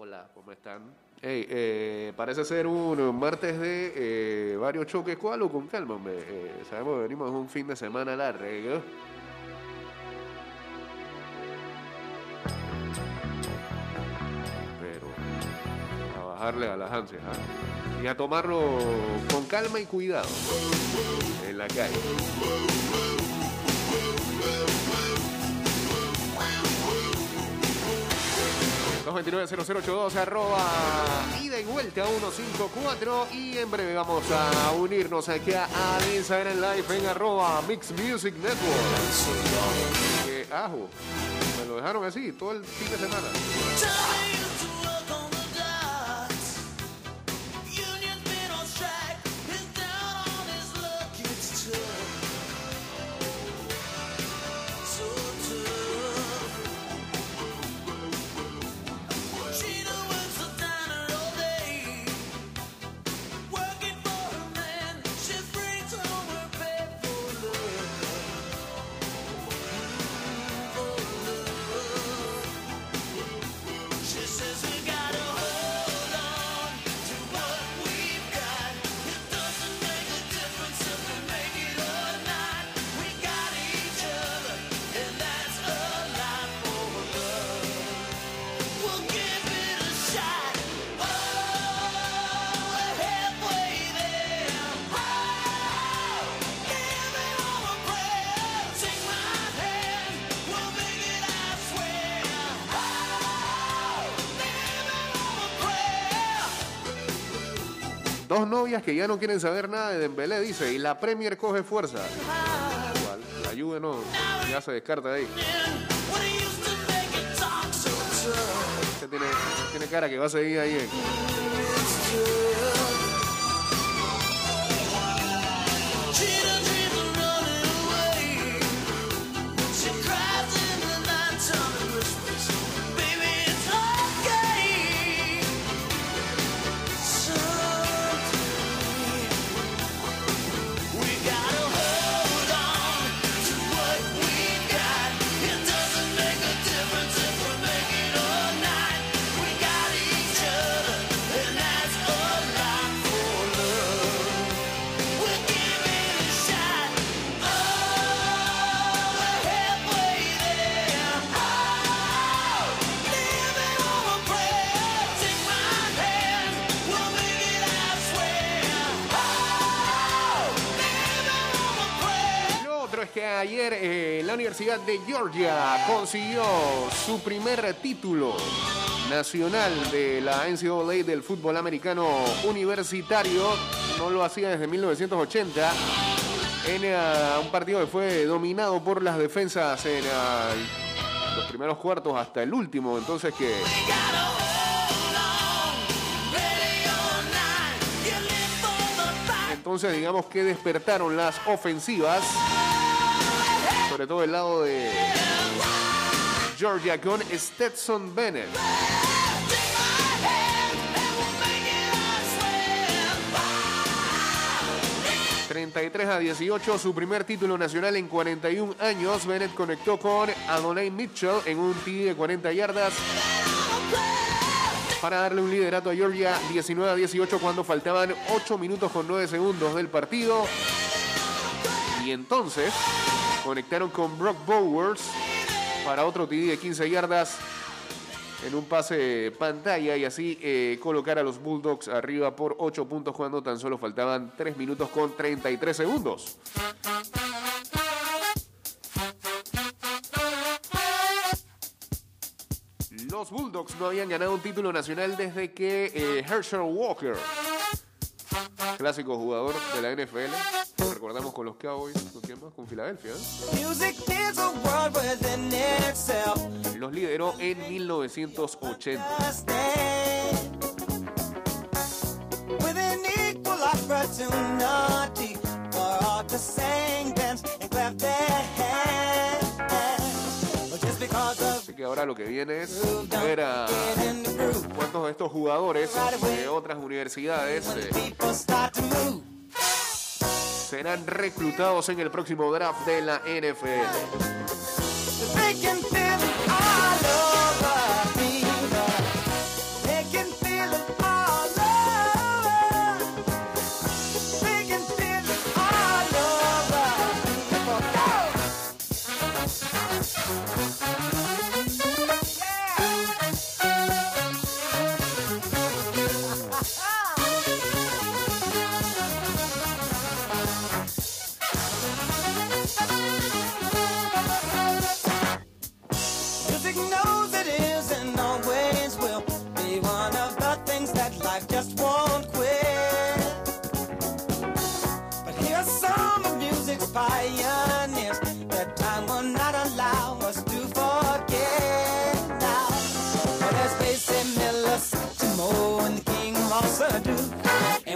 Hola, ¿cómo están? Hey, eh, parece ser un martes de eh, varios choques. ¿Cuál o con calma, hombre? Eh, sabemos que venimos un fin de semana largo. Pero a bajarle a las ansias ¿ah? y a tomarlo con calma y cuidado en la calle. 229-0082 arroba ida y vuelta 154 y en breve vamos a unirnos aquí a Instagram Live en arroba Mix Music Network. Que, ajo, me lo dejaron así todo el fin de semana. Que ya no quieren saber nada de Dembélé, dice, y la Premier coge fuerza. La Juve no, ya se descarta de ahí. Este tiene, tiene cara que va a seguir ahí. eh. Ayer eh, la Universidad de Georgia consiguió su primer título nacional de la NCAA del fútbol americano universitario. No lo hacía desde 1980 en eh, un partido que fue dominado por las defensas en eh, los primeros cuartos hasta el último. Entonces que entonces digamos que despertaron las ofensivas, sobre todo el lado de Georgia con Stetson Bennett. 33 a 18, su primer título nacional en 41 años. Bennett conectó con Adonai Mitchell en un TD de 40 yardas para darle un liderato a Georgia 19 a 18 cuando faltaban 8 minutos con 9 segundos del partido. Y entonces conectaron con Brock Bowers para otro TD de 15 yardas en un pase pantalla y así eh, colocar a los Bulldogs arriba por 8 puntos cuando tan solo faltaban 3 minutos con 33 segundos. Los Bulldogs no habían ganado un título nacional desde que eh, Herschel Walker, clásico jugador de la NFL, lo recordamos con los Cowboys, ¿con quién más? Con Filadelfia. ¿eh? Los lideró en 1980. Lo que viene es ver a cuántos de estos jugadores de otras universidades eh, serán reclutados en el próximo draft de la NFL.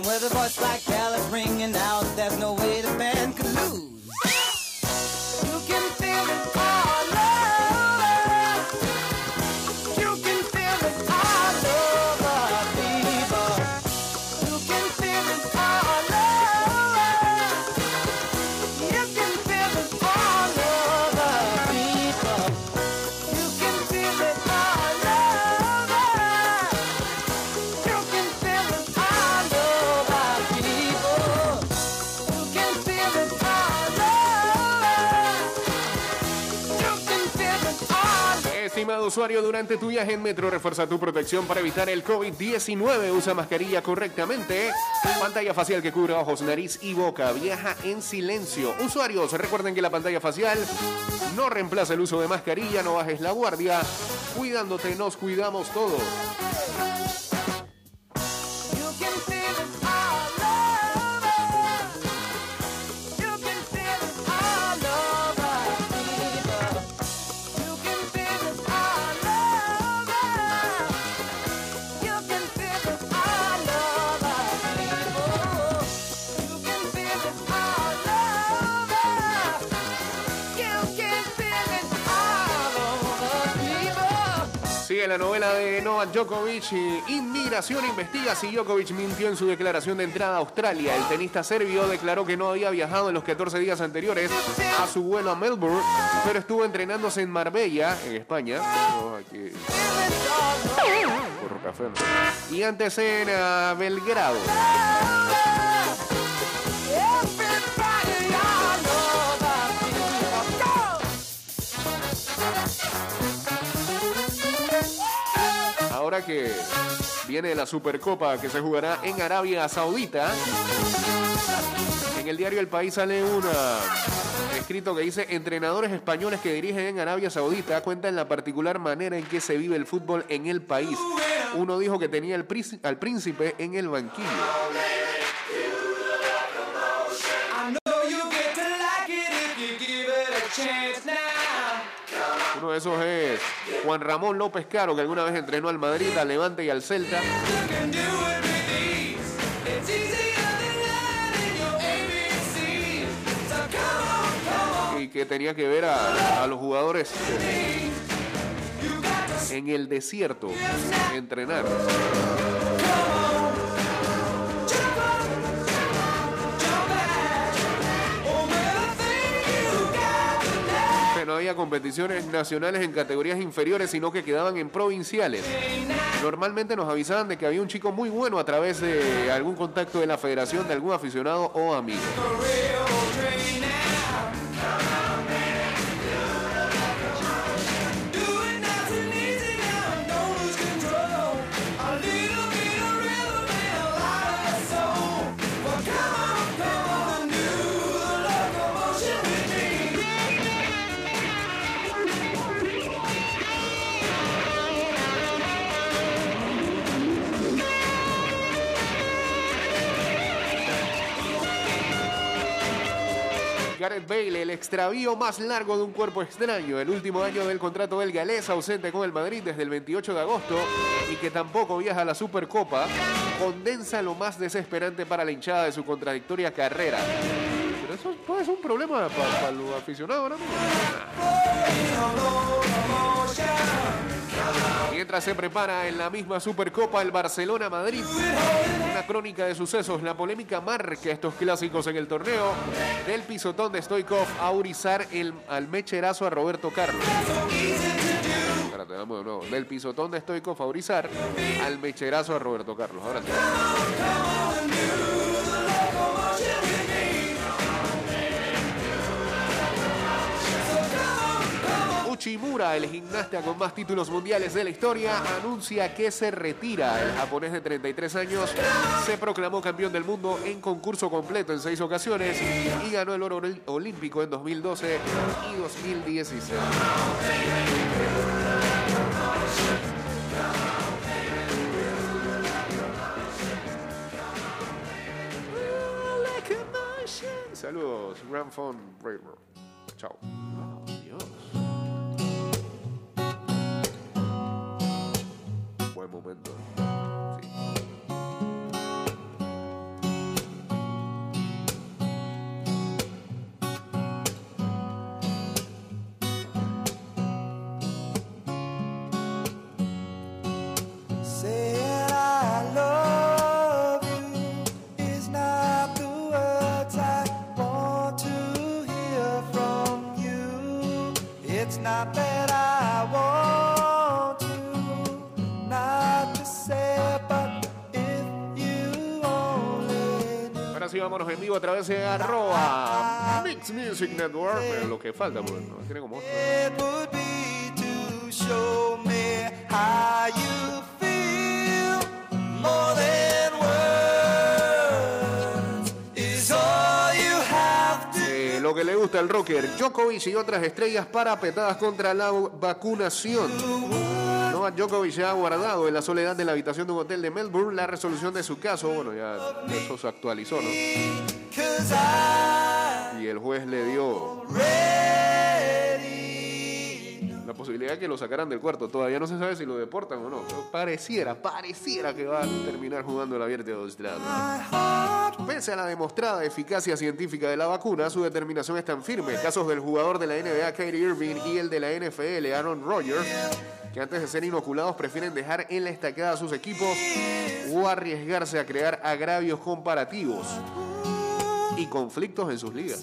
And with a voice like Kelly's ringing out, there's no usuario, durante tu viaje en metro, refuerza tu protección para evitar el COVID-19. Usa mascarilla correctamente. Pantalla facial que cubre ojos, nariz y boca. Viaja en silencio. Usuarios, recuerden que la pantalla facial no reemplaza el uso de mascarilla. No bajes la guardia. Cuidándote, nos cuidamos todos. La novela de Novak Djokovic. Inmigración investiga si Djokovic mintió en su declaración de entrada a Australia. El tenista serbio declaró que no había viajado en los 14 días anteriores a su vuelo a Melbourne, pero estuvo entrenándose en Marbella, en España. Aquí, por. Y antes en ah, Belgrado. Que viene la Supercopa que se jugará en Arabia Saudita, en el diario El País sale un escrito que dice entrenadores españoles que dirigen en Arabia Saudita cuentan la particular manera en que se vive el fútbol en el país. Uno dijo que tenía al príncipe en el banquillo. Chance now. Uno de esos es Juan Ramón López Caro, que alguna vez entrenó al Madrid, al Levante y al Celta. Y que tenía que ver a, a los jugadores en el desierto entrenar. Que no había competiciones nacionales en categorías inferiores, sino que quedaban en provinciales. Normalmente nos avisaban de que había un chico muy bueno a través de algún contacto de la federación, de algún aficionado o amigo. Gareth Bale, el extravío más largo de un cuerpo extraño, el último año del contrato del galés, ausente con el Madrid desde el 28 de agosto y que tampoco viaja a la Supercopa, condensa lo más desesperante para la hinchada de su contradictoria carrera. Pero eso puede ser un problema para los aficionados, ¿no? Mientras se prepara en la misma Supercopa el Barcelona-Madrid, una crónica de sucesos, la polémica marca estos clásicos en el torneo, del pisotón de Stoikov a Urizar el, al mecherazo a Roberto Carlos. Espérate, vamos de nuevo. Del pisotón de Stoikov a Urizar al mecherazo a Roberto Carlos. Ahora sí. Uchimura, el gimnasta con más títulos mundiales de la historia, anuncia que se retira. El japonés de 33 años se proclamó campeón del mundo en concurso completo en seis ocasiones y ganó el oro ol- olímpico en 2012 y 2016. Saludos, Grand Railroad. Chao. Buen momento. Vámonos en vivo a través de arroba Mix Music Network. Lo que falta, pues, ¿no? Tiene como... Eh, lo que le gusta al rocker, Djokovic y otras estrellas parapetadas contra la vacunación. Novak Djokovic ha guardado en la soledad de la habitación de un hotel de Melbourne la resolución de su caso. Bueno, ya eso se actualizó, ¿no? Y el juez le dio la posibilidad de que lo sacaran del cuarto. Todavía no se sabe si lo deportan o no. Pero pareciera, pareciera que va a terminar jugando el abierto de Australia. Pese a la demostrada eficacia científica de la vacuna, su determinación es tan firme. Casos del jugador de la NBA, Kyrie Irving, y el de la NFL, Aaron Rodgers, que antes de ser inoculados prefieren dejar en la estacada a sus equipos o arriesgarse a crear agravios comparativos y conflictos en sus ligas.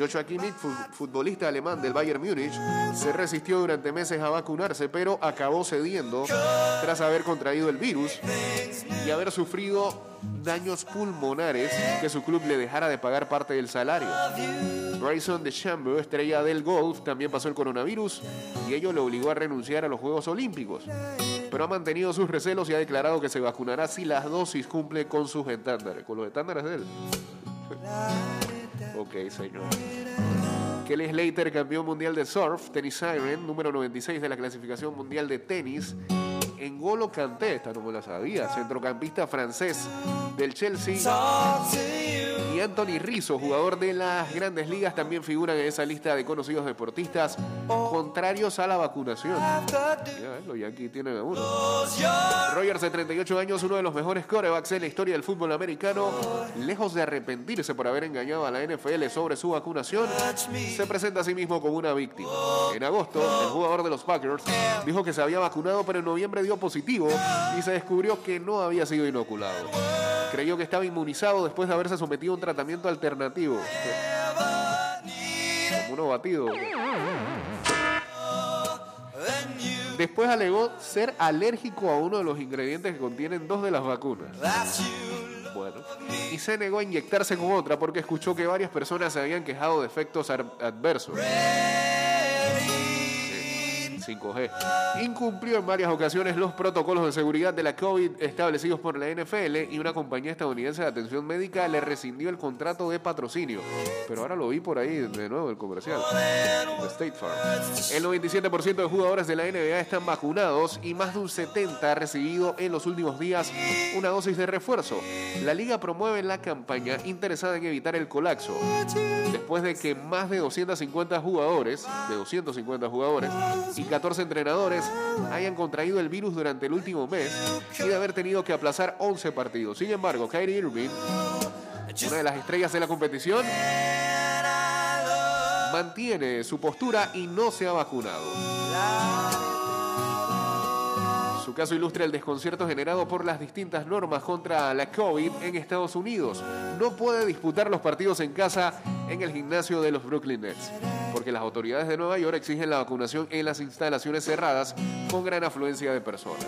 Joshua Kimmich, fu- futbolista alemán del Bayern Múnich, se resistió durante meses a vacunarse, pero acabó cediendo tras haber contraído el virus y haber sufrido daños pulmonares que su club le dejara de pagar parte del salario. Bryson DeChambeau, estrella del golf, también pasó el coronavirus y ello le obligó a renunciar a los Juegos Olímpicos. Pero ha mantenido sus recelos y ha declarado que se vacunará si las dosis cumple con sus estándares. Con los estándares de él. Ok, señor. Kelly Slater, campeón mundial de surf, Tennis Siren, número 96 de la clasificación mundial de tenis. Engolo Kanté, esta no me la sabía, centrocampista francés del Chelsea. Anthony Rizzo, jugador de las grandes ligas, también figuran en esa lista de conocidos deportistas contrarios a la vacunación. Ya, eh, los Yankees tienen a uno. Rogers, de 38 años, uno de los mejores corebacks en la historia del fútbol americano, lejos de arrepentirse por haber engañado a la NFL sobre su vacunación, se presenta a sí mismo como una víctima. En agosto, el jugador de los Packers dijo que se había vacunado, pero en noviembre dio positivo y se descubrió que no había sido inoculado. Creyó que estaba inmunizado después de haberse sometido a un tratamiento alternativo. Como uno batido. Después alegó ser alérgico a uno de los ingredientes que contienen dos de las vacunas. Bueno, y se negó a inyectarse con otra porque escuchó que varias personas se habían quejado de efectos adversos. Sí, 5G. Incumplió en varias ocasiones los protocolos de seguridad de la COVID establecidos por la NFL y una compañía estadounidense de atención médica le rescindió el contrato de patrocinio. Pero ahora lo vi por ahí de nuevo el comercial. De State Farm. El 97% de jugadores de la NBA están vacunados y más de un 70% ha recibido en los últimos días una dosis de refuerzo. La liga promueve la campaña interesada en evitar el colapso. Después de que más de 250 jugadores, de 250 jugadores 14 entrenadores hayan contraído el virus durante el último mes y de haber tenido que aplazar 11 partidos. Sin embargo, Kyrie Irving, una de las estrellas de la competición, mantiene su postura y no se ha vacunado. Su caso ilustra el desconcierto generado por las distintas normas contra la COVID en Estados Unidos. No puede disputar los partidos en casa en el gimnasio de los Brooklyn Nets, porque las autoridades de Nueva York exigen la vacunación en las instalaciones cerradas con gran afluencia de personas.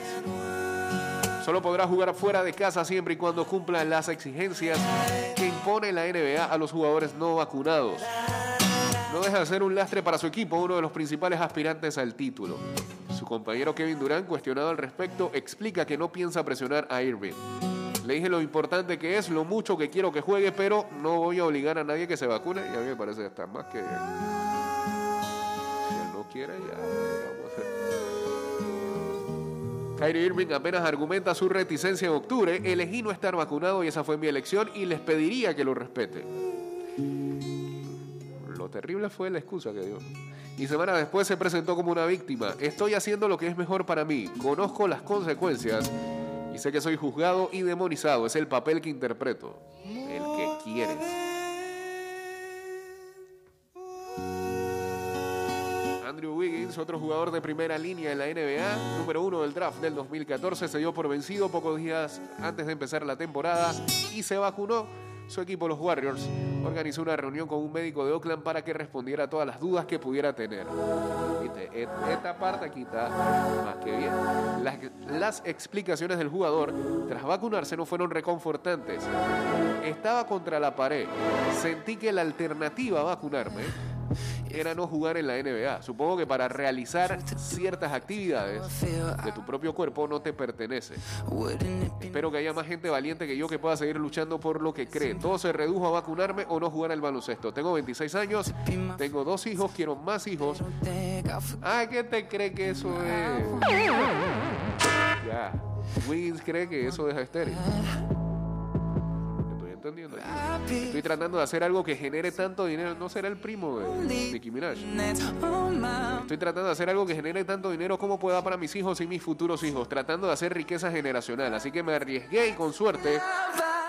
Solo podrá jugar fuera de casa siempre y cuando cumpla las exigencias que impone la NBA a los jugadores no vacunados. No deja de ser un lastre para su equipo, uno de los principales aspirantes al título. Su compañero Kevin Durant, cuestionado al respecto, explica que no piensa presionar a Irving. Le dije lo importante que es, lo mucho que quiero que juegue, pero no voy a obligar a nadie que se vacune. Y a mí me parece hasta más que... Si él no quiere, ya... ¿qué vamos a hacer? Kyrie Irving apenas argumenta su reticencia en octubre. Elegí no estar vacunado y esa fue mi elección y les pediría que lo respeten. Lo terrible fue la excusa que dio. Y semanas después se presentó como una víctima. Estoy haciendo lo que es mejor para mí. Conozco las consecuencias y sé que soy juzgado y demonizado. Es el papel que interpreto. El que quieres. Andrew Wiggins, otro jugador de primera línea en la NBA, número uno del draft del 2014, se dio por vencido pocos días antes de empezar la temporada y se vacunó. su equipo, los Warriors, organizó una reunión con un médico de Oakland para que respondiera a todas las dudas que pudiera tener. Et- esta parte aquí está más que bien. Las, las explicaciones del jugador tras vacunarse no fueron reconfortantes. Estaba contra la pared. Sentí que la alternativa a vacunarme era no jugar en la NBA. Supongo que para realizar ciertas actividades de tu propio cuerpo no te pertenece. Espero que haya más gente valiente que yo que pueda seguir luchando por lo que cree. Todo se redujo a vacunarme o no jugar al baloncesto. Tengo 26 años, tengo dos hijos, quiero más hijos. Ah, ¿qué te cree que eso es? Ya. Cree que eso deja estéril. Estoy entendiendo. Estoy tratando de hacer algo que genere tanto dinero. No será el primo de Nicki Minaj. Estoy tratando de hacer algo que genere tanto dinero como pueda para mis hijos y mis futuros hijos. Tratando de hacer riqueza generacional. Así que me arriesgué y con suerte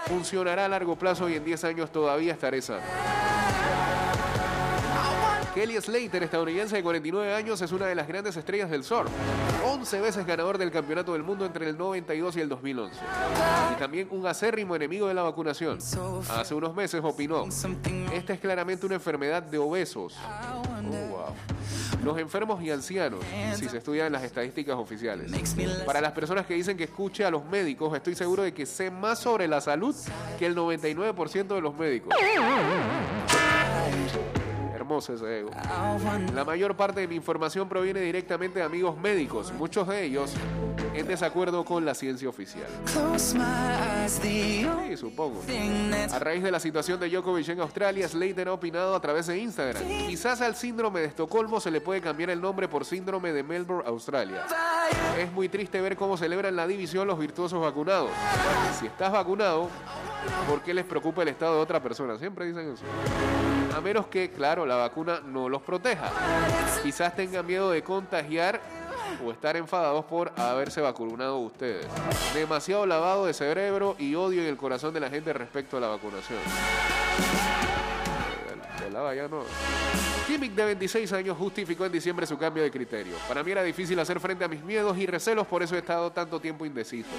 funcionará a largo plazo y en 10 años todavía estaré sano. Kelly Slater, estadounidense de 49 años, es una de las grandes estrellas del surf. 11 veces ganador del campeonato del mundo entre el 92 y el 2011. Y también un acérrimo enemigo de la vacunación. Hace unos meses opinó, esta es claramente una enfermedad de obesos. Oh, wow. Los enfermos y ancianos, si se estudian las estadísticas oficiales. Para las personas que dicen que escuche a los médicos, estoy seguro de que sé más sobre la salud que el 99% de los médicos. Ego. La mayor parte de mi información proviene directamente de amigos médicos, muchos de ellos en desacuerdo con la ciencia oficial. Sí, supongo. A raíz de la situación de Djokovic en Australia, Slater ha opinado a través de Instagram. Quizás al síndrome de Estocolmo se le puede cambiar el nombre por síndrome de Melbourne, Australia. Es muy triste ver cómo celebran la división los virtuosos vacunados. Si estás vacunado, ¿por qué les preocupa el estado de otra persona? Siempre dicen eso. A menos que, claro, la vacuna no los proteja. Quizás tengan miedo de contagiar o estar enfadados por haberse vacunado ustedes. Demasiado lavado de cerebro y odio en el corazón de la gente respecto a la vacunación. Lava ya de 26 años, justificó en diciembre su cambio de criterio. Para mí era difícil hacer frente a mis miedos y recelos, por eso he estado tanto tiempo indeciso.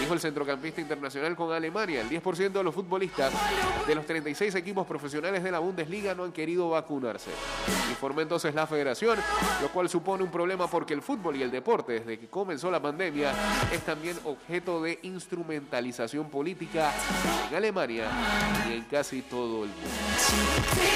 Dijo el centrocampista internacional con Alemania. El 10% de los futbolistas de los 36 equipos profesionales de la Bundesliga no han querido vacunarse. Informó entonces la federación, lo cual supone un problema porque el fútbol y el deporte, desde que comenzó la pandemia, es también objeto de instrumentalización política en Alemania y en casi todo el mundo.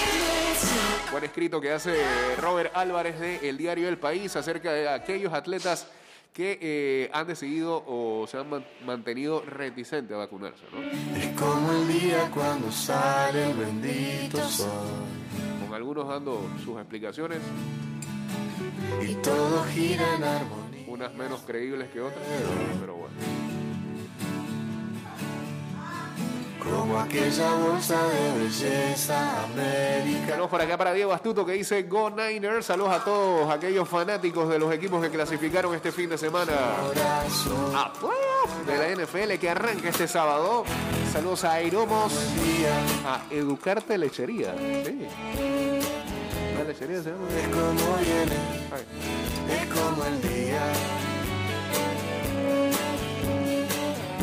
Buen escrito que hace Robert Álvarez de El Diario El País acerca de aquellos atletas que eh, han decidido o se han man- mantenido reticentes a vacunarse. ¿no? Es como el día cuando sale el bendito sol Con algunos dando sus explicaciones, y todo gira en armonía. unas menos creíbles que otras, pero bueno. Como aquella bolsa de belleza américa. Saludos por acá para Diego Astuto que dice Go Niners. Saludos a todos aquellos fanáticos de los equipos que clasificaron este fin de semana a playoff de la NFL que arranca este sábado. Saludos a Airomos, a Educarte Lechería. Sí. La lechería se llama. es como viene, es como el día.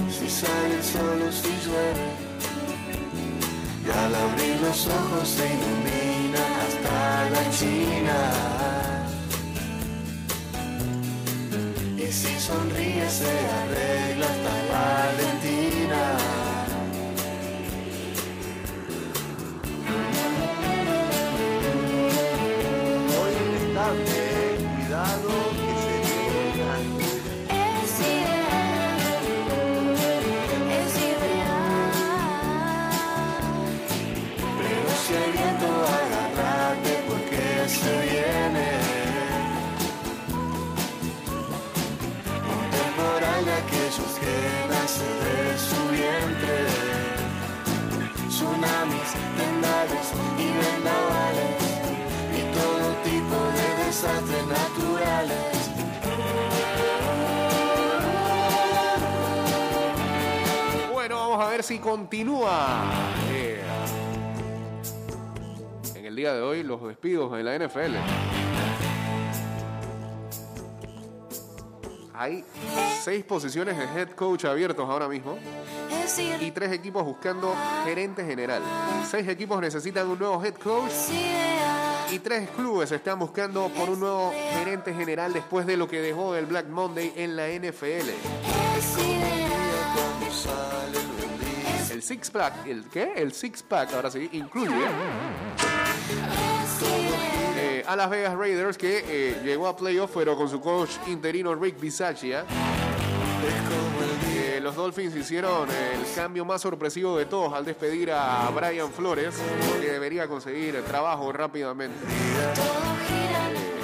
Si sale el sol o si llueve. Y al abrir los ojos se ilumina hasta la China. Y si sonríe se arregla hasta Valentina. Tsunamis, tendales y vendavales Y todo tipo de desastres naturales Bueno, vamos a ver si continúa. eh, en el día de hoy, los despidos en la NFL. Hay seis posiciones de head coach abiertos ahora mismo y tres equipos buscando gerente general. Seis equipos necesitan un nuevo head coach y tres clubes están buscando por un nuevo gerente general después de lo que dejó el Black Monday en la NFL. El six pack, ¿el qué? El six pack ahora sí incluye eh, a Las Vegas Raiders que eh, llegó a playoff pero con su coach interino Rick Bisaccia. Los Dolphins hicieron el cambio más sorpresivo de todos al despedir a Brian Flores, que debería conseguir trabajo rápidamente.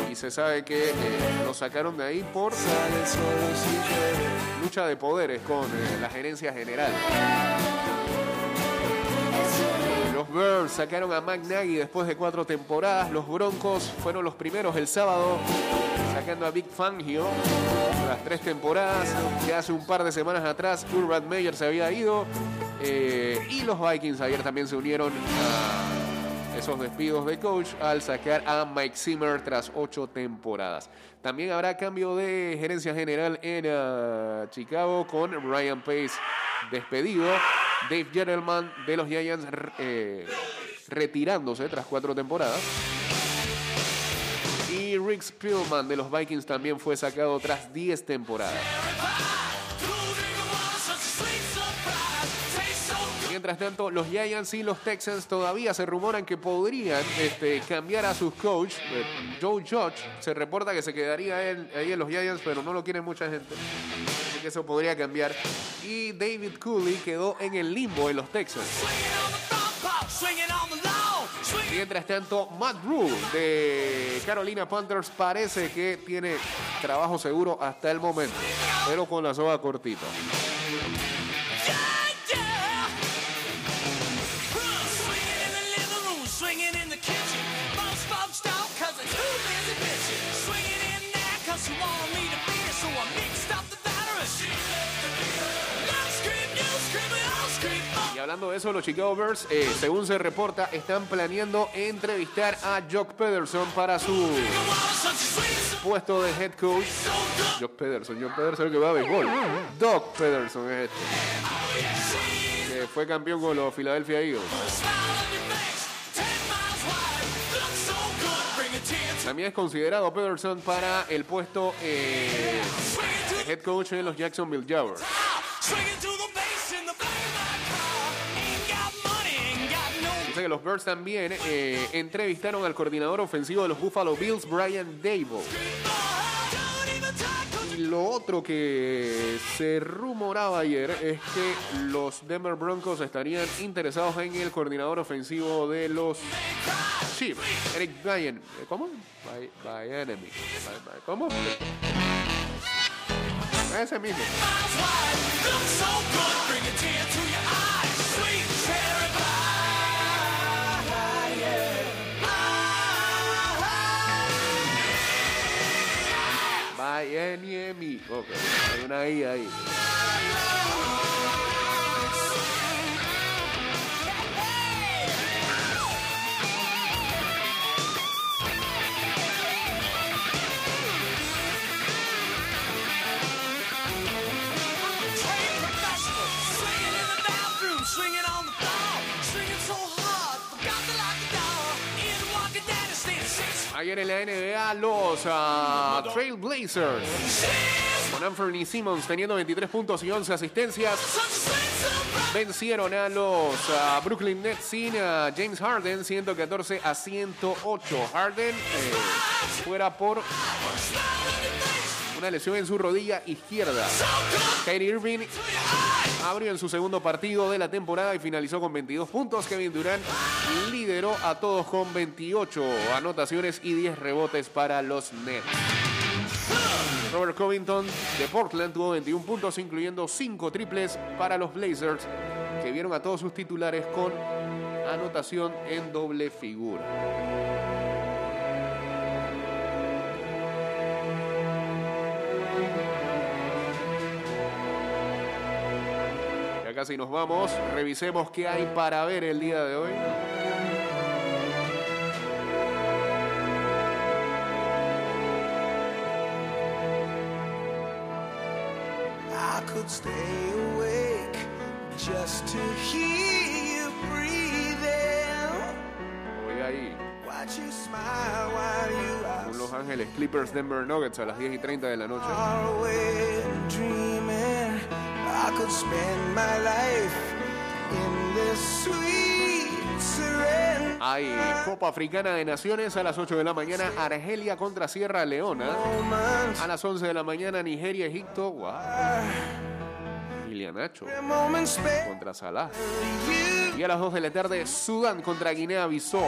Y se sabe que eh, lo sacaron de ahí por lucha de poderes con eh, la gerencia general. Bears sacaron a Nagy después de cuatro temporadas. Los Broncos fueron los primeros el sábado, sacando a Big Fangio las tres temporadas. Que hace un par de semanas atrás Urban Meyer se había ido. Eh, y los Vikings ayer también se unieron a esos despidos de coach al sacar a Mike Zimmer tras ocho temporadas. También habrá cambio de gerencia general en ah, Chicago con Ryan Pace despedido. Dave Gentleman de los Giants eh, retirándose tras cuatro temporadas. Y Rick Spielman de los Vikings también fue sacado tras 10 temporadas. Mientras tanto, los Giants y los Texans todavía se rumoran que podrían este, cambiar a sus coach. Eh, Joe Judge se reporta que se quedaría ahí en los Giants, pero no lo quiere mucha gente. Así que eso podría cambiar. Y David Cooley quedó en el limbo en los Texans. Mientras tanto, Matt Rule de Carolina Panthers parece que tiene trabajo seguro hasta el momento, pero con la soga cortita. Hablando de eso, los Chicago Bears, eh, según se reporta, están planeando entrevistar a Jock Pederson para su puesto de head coach. Jock Pederson, Jock Pederson que va a béisbol. Doc Pederson es este. Fue campeón con los Philadelphia Eagles. También es considerado Pederson para el puesto eh, de head coach en los Jacksonville Jaguars. Que los Bears también eh, entrevistaron al coordinador ofensivo de los Buffalo Bills, Brian Dable. Y lo otro que se rumoraba ayer es que los Denver Broncos estarían interesados en el coordinador ofensivo de los Chiefs, Eric Bryan. ¿Cómo? By enemy. By- by- ¿Cómo? Ese mismo. By enemy. Ok, hay una I ahí. Ayer en la NBA, los ah, Trailblazers, con Anthony Simmons teniendo 23 puntos y 11 asistencias, vencieron a los ah, Brooklyn Nets sin ah, James Harden 114 a 108. Harden eh, fuera por una lesión en su rodilla izquierda. Kyrie Irving abrió en su segundo partido de la temporada y finalizó con 22 puntos. Kevin Durant lideró a todos con 28 anotaciones y 10 rebotes para los Nets. Robert Covington de Portland tuvo 21 puntos, incluyendo 5 triples para los Blazers, que vieron a todos sus titulares con anotación en doble figura. Casi nos vamos. Revisemos qué hay para ver el día de hoy. could stay awake just to hear you breathing. Hoy ahí, Watch you smile while you are con Los Ángeles Clippers Denver Nuggets a las 10 y 30 de la noche. Could spend my life in this sweet surrender. Hay Copa Africana de Naciones a las 8 de la mañana, Argelia contra Sierra Leona. A las 11 de la mañana, Nigeria, Egipto. ¡Wow! Nacho moments spent contra Salah. Y a las 2 de la tarde, Sudán contra Guinea-Bissau.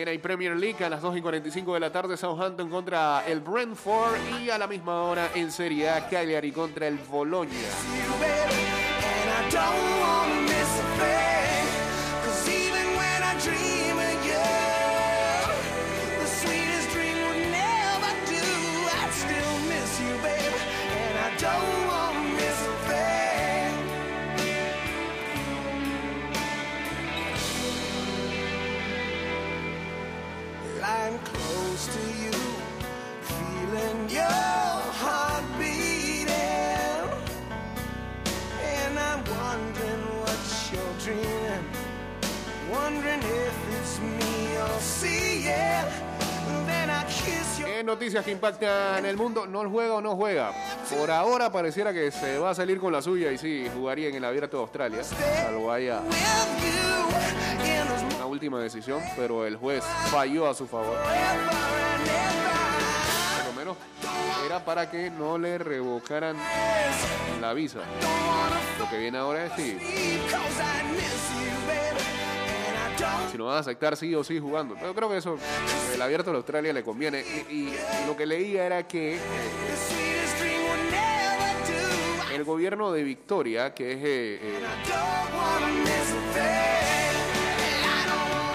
También hay Premier League a las 2 y 45 de la tarde, Southampton contra el Brentford. Y a la misma hora en Serie A, Cagliari contra el Bologna. Kiss your ¿Qué noticias que impactan el mundo? ¿No juega o no juega? Por ahora pareciera que se va a salir con la suya y sí, jugaría en el Abierto de Australia. Salvo haya una última decisión, pero el juez falló a su favor. lo menos era para que no le revocaran la visa. Lo que viene ahora es si, si no van a aceptar sí o sí jugando. Pero creo que eso, el Abierto de Australia le conviene. Y, lo que leía era que el gobierno de Victoria, que es eh, eh,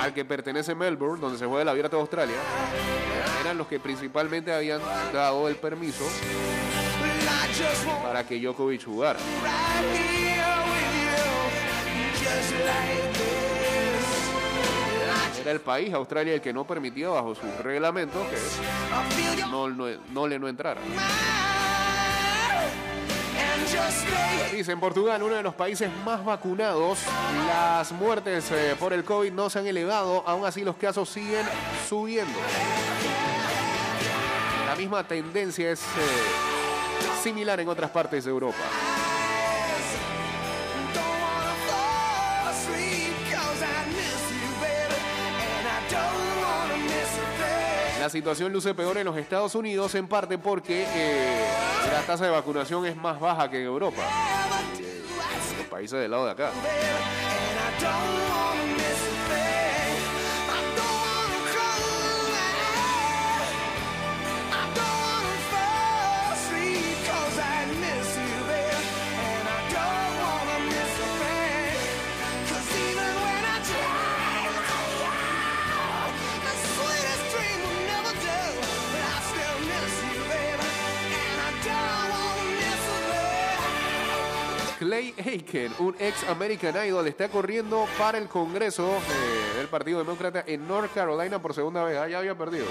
al que pertenece Melbourne, donde se juega el Abierto de Australia, eran los que principalmente habían dado el permiso para que Djokovic jugara. Era el país, Australia, el que no permitía bajo sus reglamentos que no, le no entrara. Dice, en Portugal, uno de los países más vacunados, las muertes eh, por el COVID no se han elevado, aún así los casos siguen subiendo. La misma tendencia es eh, similar en otras partes de Europa. La situación luce peor en los Estados Unidos, en parte porque eh, la tasa de vacunación es más baja que en Europa, los países del lado de acá. Aiken, un ex American Idol, está corriendo para el Congreso eh, del Partido Demócrata en North Carolina por segunda vez. Ah, ya había perdido.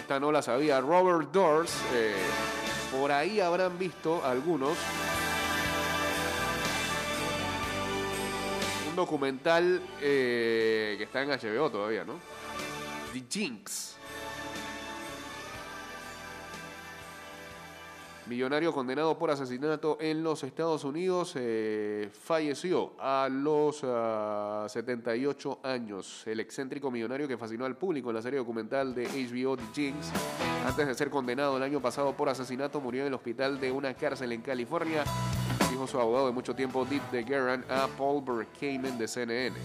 Esta no la sabía. Robert Doors, eh, por ahí habrán visto algunos. Un documental eh, que está en HBO todavía, ¿no? The Jinx. Millonario condenado por asesinato en los Estados Unidos eh, falleció a los ah, 78 años. El excéntrico millonario que fascinó al público en la serie documental de HBO The Jinx, antes de ser condenado el año pasado por asesinato, murió en el hospital de una cárcel en California, dijo su abogado de mucho tiempo, Dick DeGueran, a Paul Burkamen de CNN.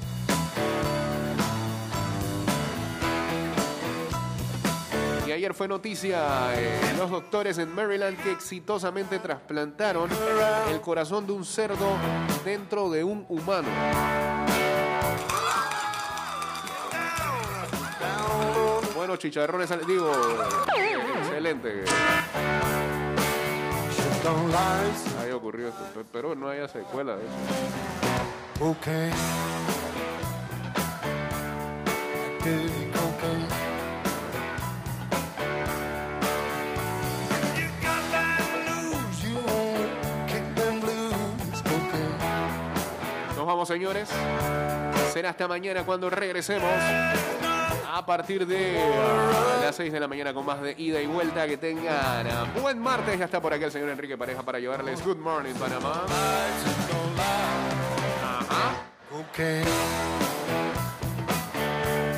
Y ayer fue noticia eh, los doctores en Maryland que exitosamente trasplantaron el corazón de un cerdo dentro de un humano. Buenos chicharrones, digo, excelente. Ahí ocurrió esto. Pe- Pero no haya secuela de eso. okay. Okay. Okay. Nos vamos, señores. Será hasta mañana cuando regresemos. A partir de ah, las 6 de la mañana con más de ida y vuelta. Que tengan ah, buen martes. Ya está por aquí el señor Enrique Pareja para llevarles Good Morning Panamá. Ajá.